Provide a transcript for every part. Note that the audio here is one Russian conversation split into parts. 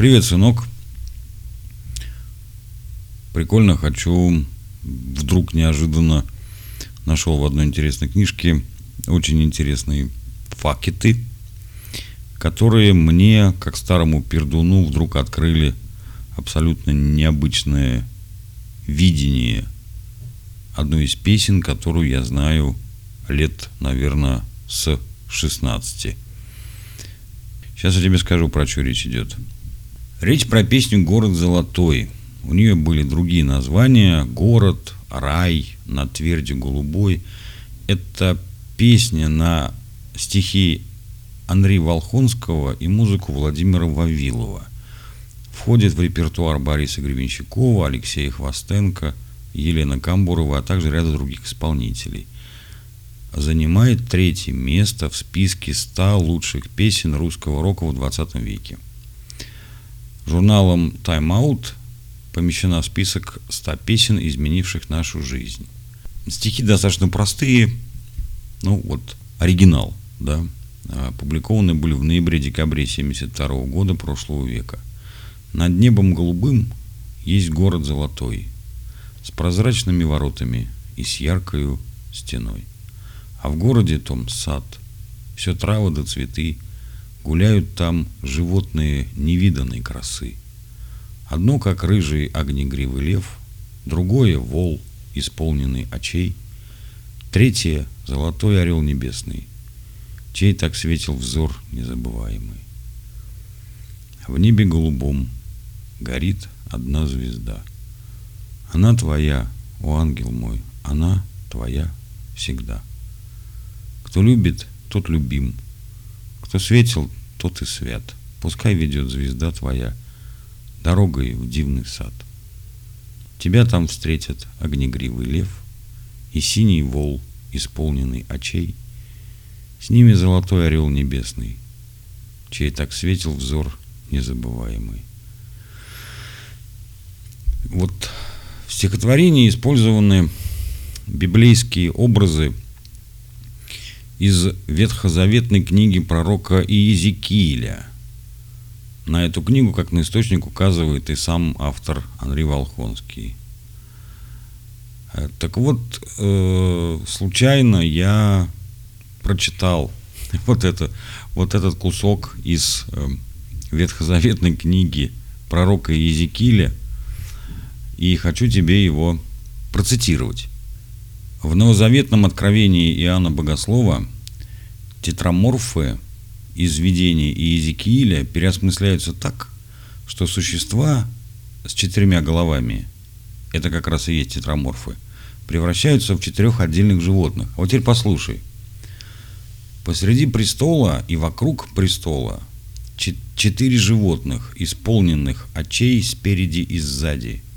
Привет, сынок. Прикольно, хочу. Вдруг неожиданно нашел в одной интересной книжке очень интересные факеты, которые мне, как старому пердуну, вдруг открыли абсолютно необычное видение одной из песен, которую я знаю лет, наверное, с 16. Сейчас я тебе скажу, про что речь идет. Речь про песню «Город золотой». У нее были другие названия. «Город», «Рай», «На тверди голубой». Это песня на стихи Андрея Волхонского и музыку Владимира Вавилова. Входит в репертуар Бориса Гребенщикова, Алексея Хвостенко, Елена Камбурова, а также ряда других исполнителей. Занимает третье место в списке 100 лучших песен русского рока в 20 веке – Журналом Time Out помещена в список 100 песен, изменивших нашу жизнь. Стихи достаточно простые, ну вот, оригинал, да, опубликованы были в ноябре-декабре 72 года прошлого века. Над небом голубым есть город золотой, с прозрачными воротами и с яркою стеной. А в городе том сад, все травы да цветы – Гуляют там животные невиданной красы. Одно, как рыжий огнегривый лев, другое — вол, исполненный очей, третье — золотой орел небесный, чей так светил взор незабываемый. В небе голубом горит одна звезда. Она твоя, о ангел мой, она твоя всегда. Кто любит, тот любим — кто светил, тот и свят. Пускай ведет звезда твоя дорогой в дивный сад. Тебя там встретят огнегривый лев и синий вол, исполненный очей. С ними золотой орел небесный, чей так светил взор незабываемый. Вот в стихотворении использованы библейские образы из ветхозаветной книги пророка Иезекииля. На эту книгу, как на источник, указывает и сам автор Андрей Волхонский. Э, так вот, э, случайно я прочитал вот, это, вот этот кусок из э, ветхозаветной книги пророка Иезекииля и хочу тебе его процитировать. В новозаветном откровении Иоанна Богослова тетраморфы из видений и Иезекииля переосмысляются так, что существа с четырьмя головами, это как раз и есть тетраморфы, превращаются в четырех отдельных животных. А вот теперь послушай. Посреди престола и вокруг престола четыре животных, исполненных очей спереди и сзади –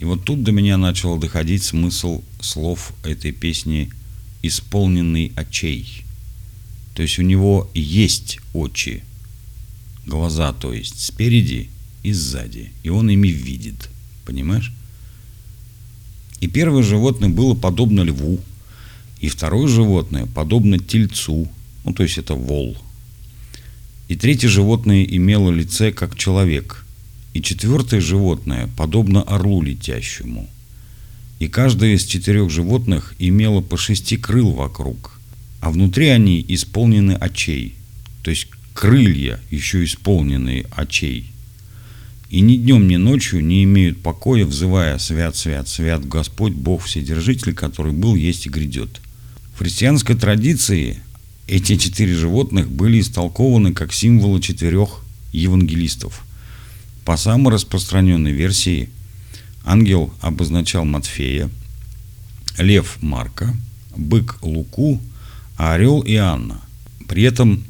и вот тут до меня начал доходить смысл слов этой песни «Исполненный очей». То есть у него есть очи, глаза, то есть спереди и сзади, и он ими видит, понимаешь? И первое животное было подобно льву, и второе животное подобно тельцу, ну то есть это вол. И третье животное имело лице как человек – и четвертое животное подобно орлу летящему. И каждое из четырех животных имело по шести крыл вокруг, а внутри они исполнены очей, то есть крылья еще исполненные очей. И ни днем, ни ночью не имеют покоя, взывая «Свят, свят, свят Господь, Бог Вседержитель, который был, есть и грядет». В христианской традиции эти четыре животных были истолкованы как символы четырех евангелистов – по самой распространенной версии, ангел обозначал Матфея, лев Марка, бык Луку, а орел Иоанна. При этом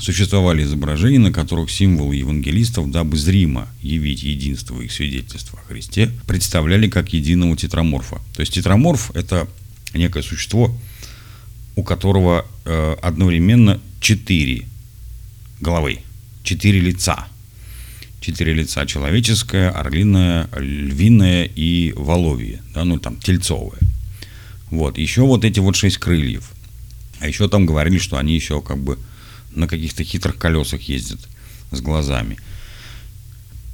существовали изображения, на которых символы евангелистов, дабы зримо явить единство их свидетельства о Христе, представляли как единого тетраморфа. То есть тетраморф – это некое существо, у которого э, одновременно четыре головы, четыре лица – четыре лица. Человеческое, орлиное, львиное и воловье. Да, ну там тельцовое. Вот. Еще вот эти вот шесть крыльев. А еще там говорили, что они еще как бы на каких-то хитрых колесах ездят. с глазами.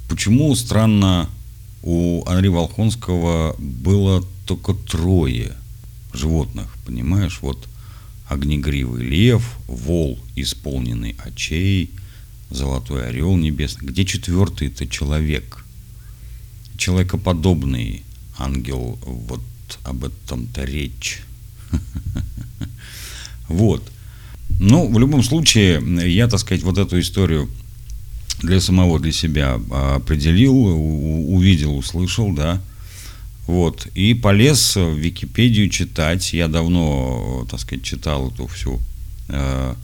Почему странно у Анри Волхонского было только трое животных, понимаешь? Вот огнегривый лев, вол, исполненный очей, золотой орел небесный. Где четвертый это человек? Человекоподобный ангел, вот об этом-то речь. Вот. Ну, в любом случае, я, так сказать, вот эту историю для самого, для себя определил, увидел, услышал, да. Вот. И полез в Википедию читать. Я давно, так сказать, читал эту всю э,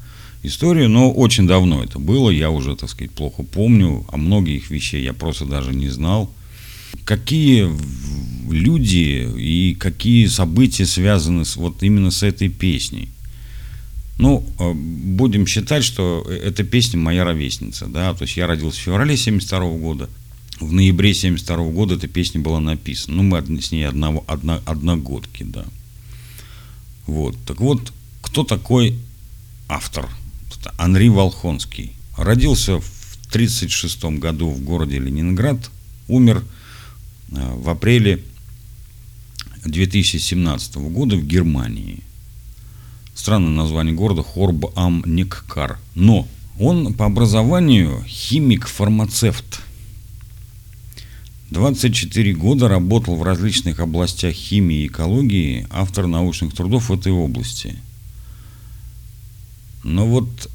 историю, но очень давно это было. Я уже, так сказать, плохо помню. О многих вещей я просто даже не знал. Какие люди и какие события связаны с, вот именно с этой песней? Ну, э, будем считать, что эта песня моя ровесница, да, то есть я родился в феврале 72 года, в ноябре 72 года эта песня была написана. Ну, мы с ней одного, одно, одногодки, да. Вот, так вот, кто такой автор? Анри Волхонский. Родился в 1936 году в городе Ленинград, умер э, в апреле 2017 года в Германии – Странное название города Хорб-Ам-Никкар. Но он по образованию химик-фармацевт. 24 года работал в различных областях химии и экологии, автор научных трудов в этой области. Но вот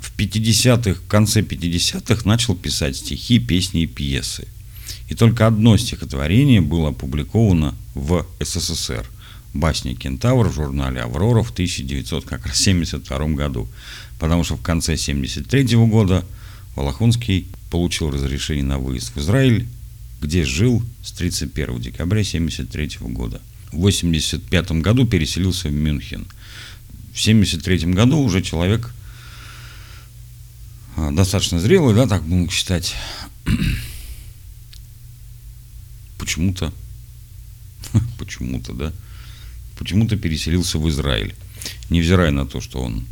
в 50-х, в конце 50-х начал писать стихи, песни и пьесы. И только одно стихотворение было опубликовано в СССР – басни «Кентавр» в журнале «Аврора» в 1972 году, потому что в конце 1973 года Волохонский получил разрешение на выезд в Израиль, где жил с 31 декабря 1973 года. В 1985 году переселился в Мюнхен. В 1973 году уже человек а, достаточно зрелый, да, так будем считать, почему-то, почему-то, да, почему-то переселился в Израиль. Невзирая на то, что он,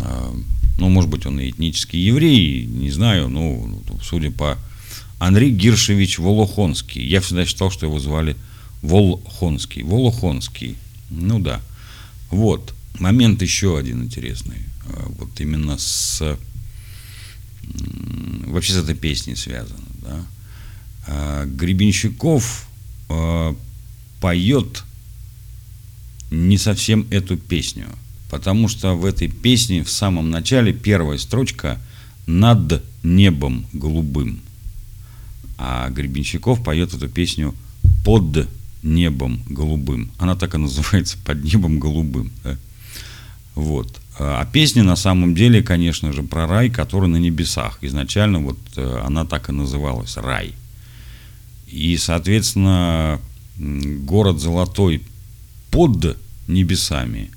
а, ну, может быть, он и этнический еврей, не знаю, ну, судя по Андрей Гиршевич Волохонский. Я всегда считал, что его звали Волхонский. Волохонский. Ну да. Вот. Момент еще один интересный. А, вот именно с... Вообще с этой песней связано. Да? А, Гребенщиков поет не совсем эту песню. Потому что в этой песне в самом начале первая строчка «Над небом голубым». А Гребенщиков поет эту песню «Под небом голубым». Она так и называется «Под небом голубым». Да? Вот. А песня на самом деле, конечно же, про рай, который на небесах. Изначально вот э, она так и называлась «Рай». И, соответственно, город Золотой под небесами.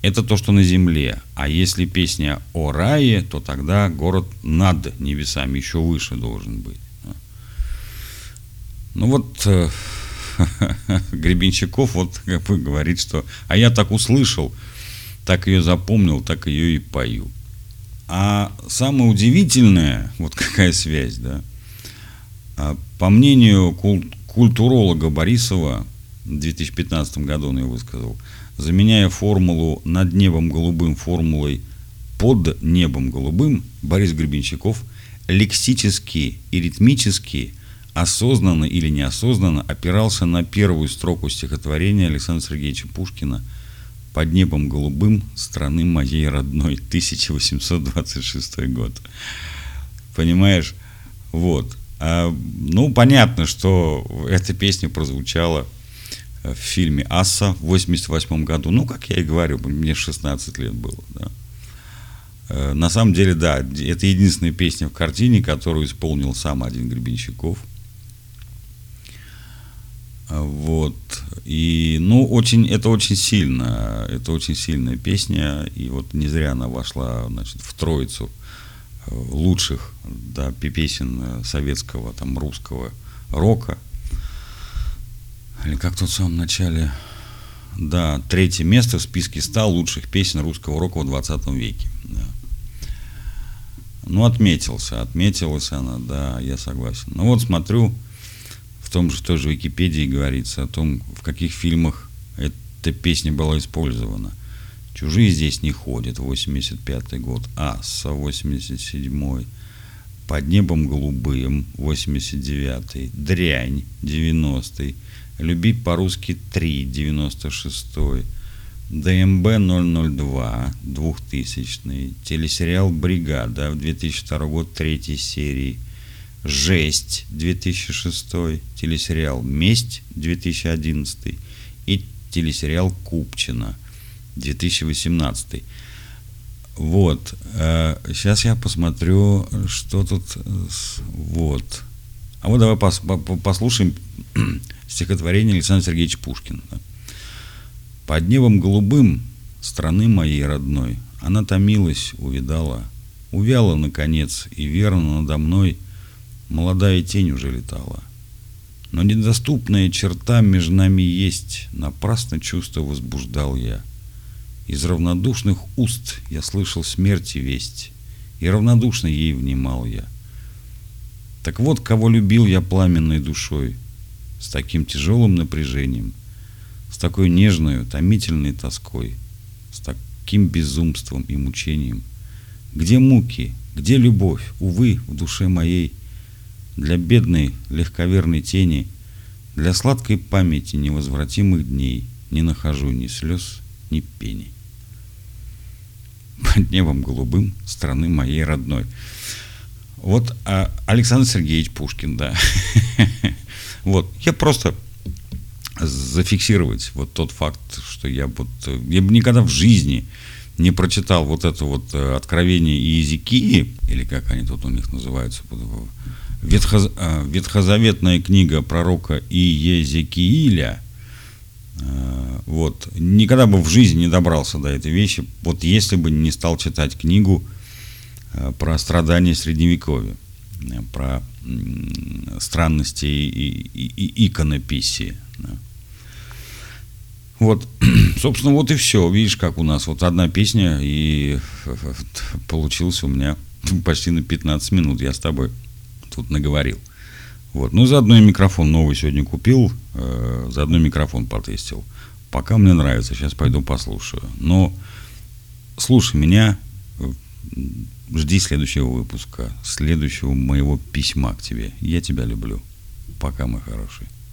Это то, что на земле. А если песня о рае, то тогда город над небесами, еще выше должен быть. Ну вот э, Гребенщиков вот как бы говорит, что а я так услышал, так ее запомнил, так ее и пою. А самое удивительное, вот какая связь, да, а, по мнению куль- культуролога Борисова, в 2015 году он ее высказал, заменяя формулу «над небом голубым» формулой «под небом голубым», Борис Гребенщиков лексически и ритмически, осознанно или неосознанно опирался на первую строку стихотворения Александра Сергеевича Пушкина «Под небом голубым страны моей родной» 1826 год. Понимаешь? Вот. А, ну, понятно, что эта песня прозвучала в фильме «Асса» в 88 году. Ну, как я и говорю, мне 16 лет было. Да. Э, на самом деле, да, это единственная песня в картине, которую исполнил сам один Гребенщиков. Вот. И, ну, очень, это очень сильно, это очень сильная песня, и вот не зря она вошла, значит, в троицу э, лучших, да, песен э, советского, там, русского рока – или как тут в самом начале, да, третье место в списке 100 лучших песен русского рока в 20 веке. Да. Ну, отметился, отметилась она, да, я согласен. Ну вот смотрю, том же тоже Википедии говорится о том, в каких фильмах эта песня была использована. «Чужие здесь не ходят», 85 год, «Асса», 87 «Под небом голубым», 89 «Дрянь», 90 «Любить по-русски 3», 96 ДМБ-002, 2000 телесериал «Бригада», 2002 год, третьей серии, «Жесть», 2006, телесериал «Месть», 2011 и телесериал «Купчина», 2018. Вот, сейчас я посмотрю, что тут, вот. А вот давай послушаем стихотворение Александра Сергеевича Пушкина. Под небом голубым страны моей родной Она томилась, увидала, Увяла, наконец, и верно надо мной Молодая тень уже летала. Но недоступная черта между нами есть, Напрасно чувство возбуждал я. Из равнодушных уст я слышал смерти весть, И равнодушно ей внимал я. Так вот, кого любил я пламенной душой, С таким тяжелым напряжением — с такой нежной, томительной тоской, с таким безумством и мучением. Где муки, где любовь, увы, в душе моей, для бедной, легковерной тени, для сладкой памяти невозвратимых дней не нахожу ни слез, ни пени. Под небом голубым страны моей родной. Вот а, Александр Сергеевич Пушкин, да. Вот, я просто зафиксировать вот тот факт, что я вот я бы никогда в жизни не прочитал вот это вот э, откровение Иезекии, или как они тут у них называются, Ветхоз, э, ветхозаветная книга пророка Иезекииля, э, вот, никогда бы в жизни не добрался до этой вещи, вот если бы не стал читать книгу про страдания Средневековья, про странности и, и, и иконописи. Вот, собственно, вот и все. Видишь, как у нас вот одна песня, и получилось у меня почти на 15 минут. Я с тобой тут наговорил. Вот. Ну, заодно и микрофон новый сегодня купил, э, заодно микрофон потестил. Пока мне нравится, сейчас пойду послушаю. Но слушай меня, жди следующего выпуска, следующего моего письма к тебе. Я тебя люблю. Пока, мой хороший.